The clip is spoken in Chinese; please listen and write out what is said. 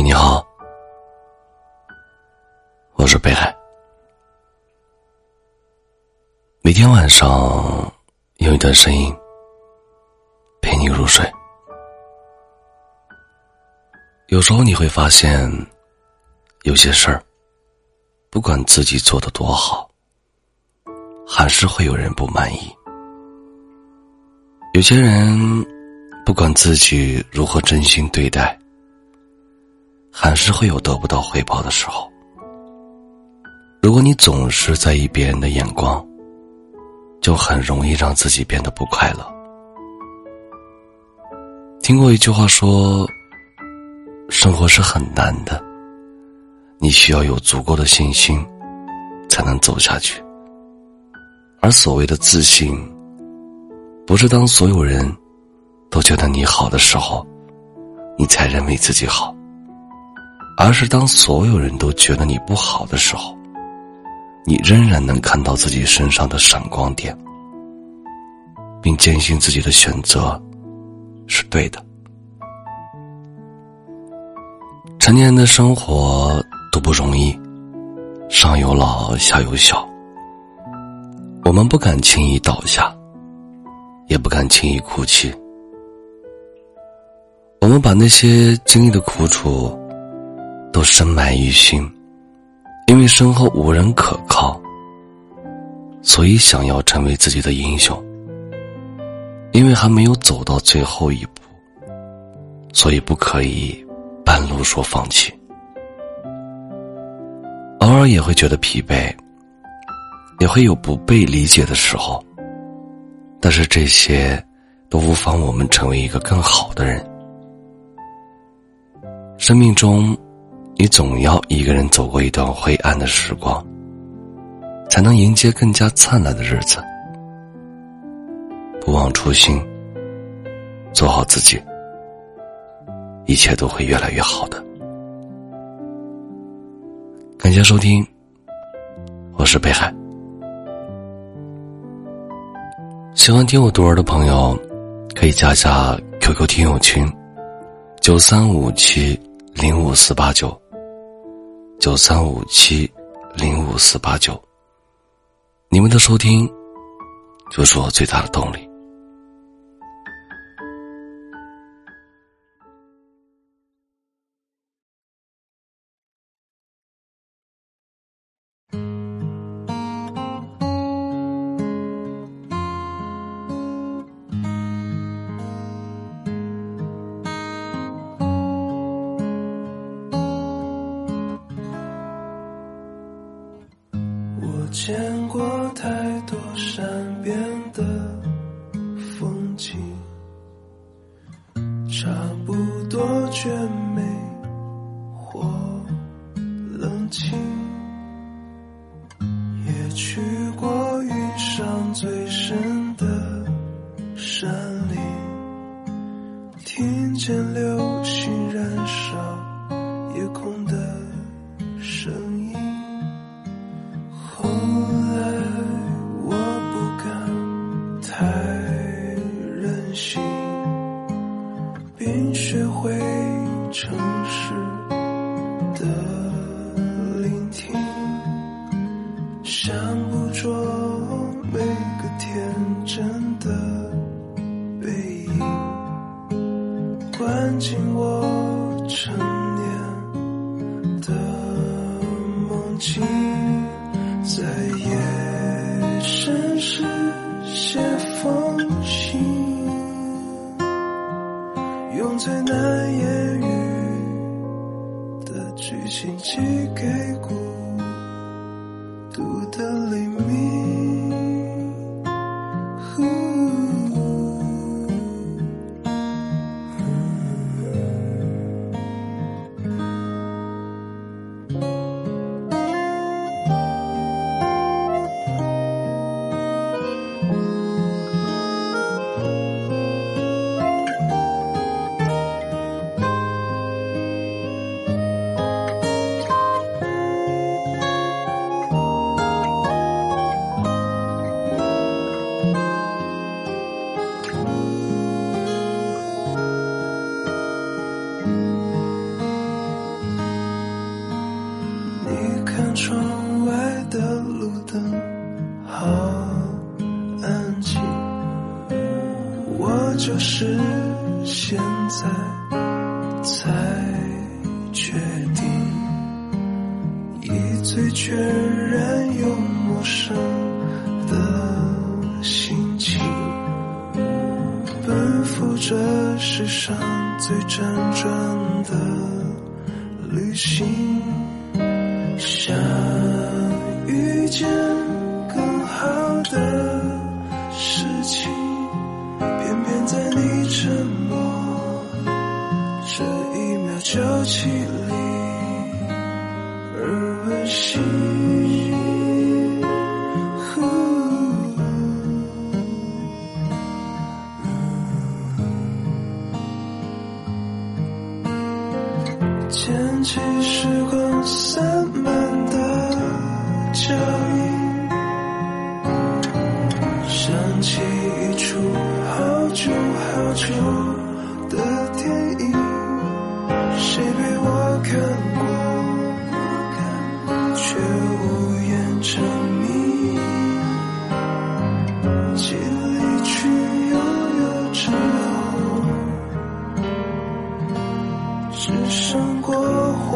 你好，我是北海。每天晚上有一段声音陪你入睡。有时候你会发现，有些事儿，不管自己做的多好，还是会有人不满意。有些人，不管自己如何真心对待。还是会有得不到回报的时候。如果你总是在意别人的眼光，就很容易让自己变得不快乐。听过一句话说：“生活是很难的，你需要有足够的信心，才能走下去。”而所谓的自信，不是当所有人都觉得你好的时候，你才认为自己好。而是当所有人都觉得你不好的时候，你仍然能看到自己身上的闪光点，并坚信自己的选择是对的。成年人的生活都不容易，上有老下有小，我们不敢轻易倒下，也不敢轻易哭泣，我们把那些经历的苦楚。都深埋于心，因为身后无人可靠，所以想要成为自己的英雄。因为还没有走到最后一步，所以不可以半路说放弃。偶尔也会觉得疲惫，也会有不被理解的时候，但是这些都无妨我们成为一个更好的人。生命中。你总要一个人走过一段灰暗的时光，才能迎接更加灿烂的日子。不忘初心，做好自己，一切都会越来越好的。感谢收听，我是北海。喜欢听我读文的朋友，可以加下 QQ 听友群：九三五七零五四八九。九三五七零五四八九，你们的收听就是我最大的动力。见过太多善变的风景，差不多绝美或冷清，也去过遇上最深的山林，听见流星燃烧夜空的声音。的聆听，想捕捉每个天真的背影，关进我成年的梦境，在夜深时写封信。用最难言语剧情寄给孤独的黎明。好安静，我就是现在才确定，以最全然又陌生的心情，奔赴这世上最辗转的旅行。想遇见。情。偏偏在你沉默这一秒就起离而温馨。捡起时光散漫的脚印。好久的电影，谁陪我看过，却无言成谜。记离去悠悠之后，只剩过火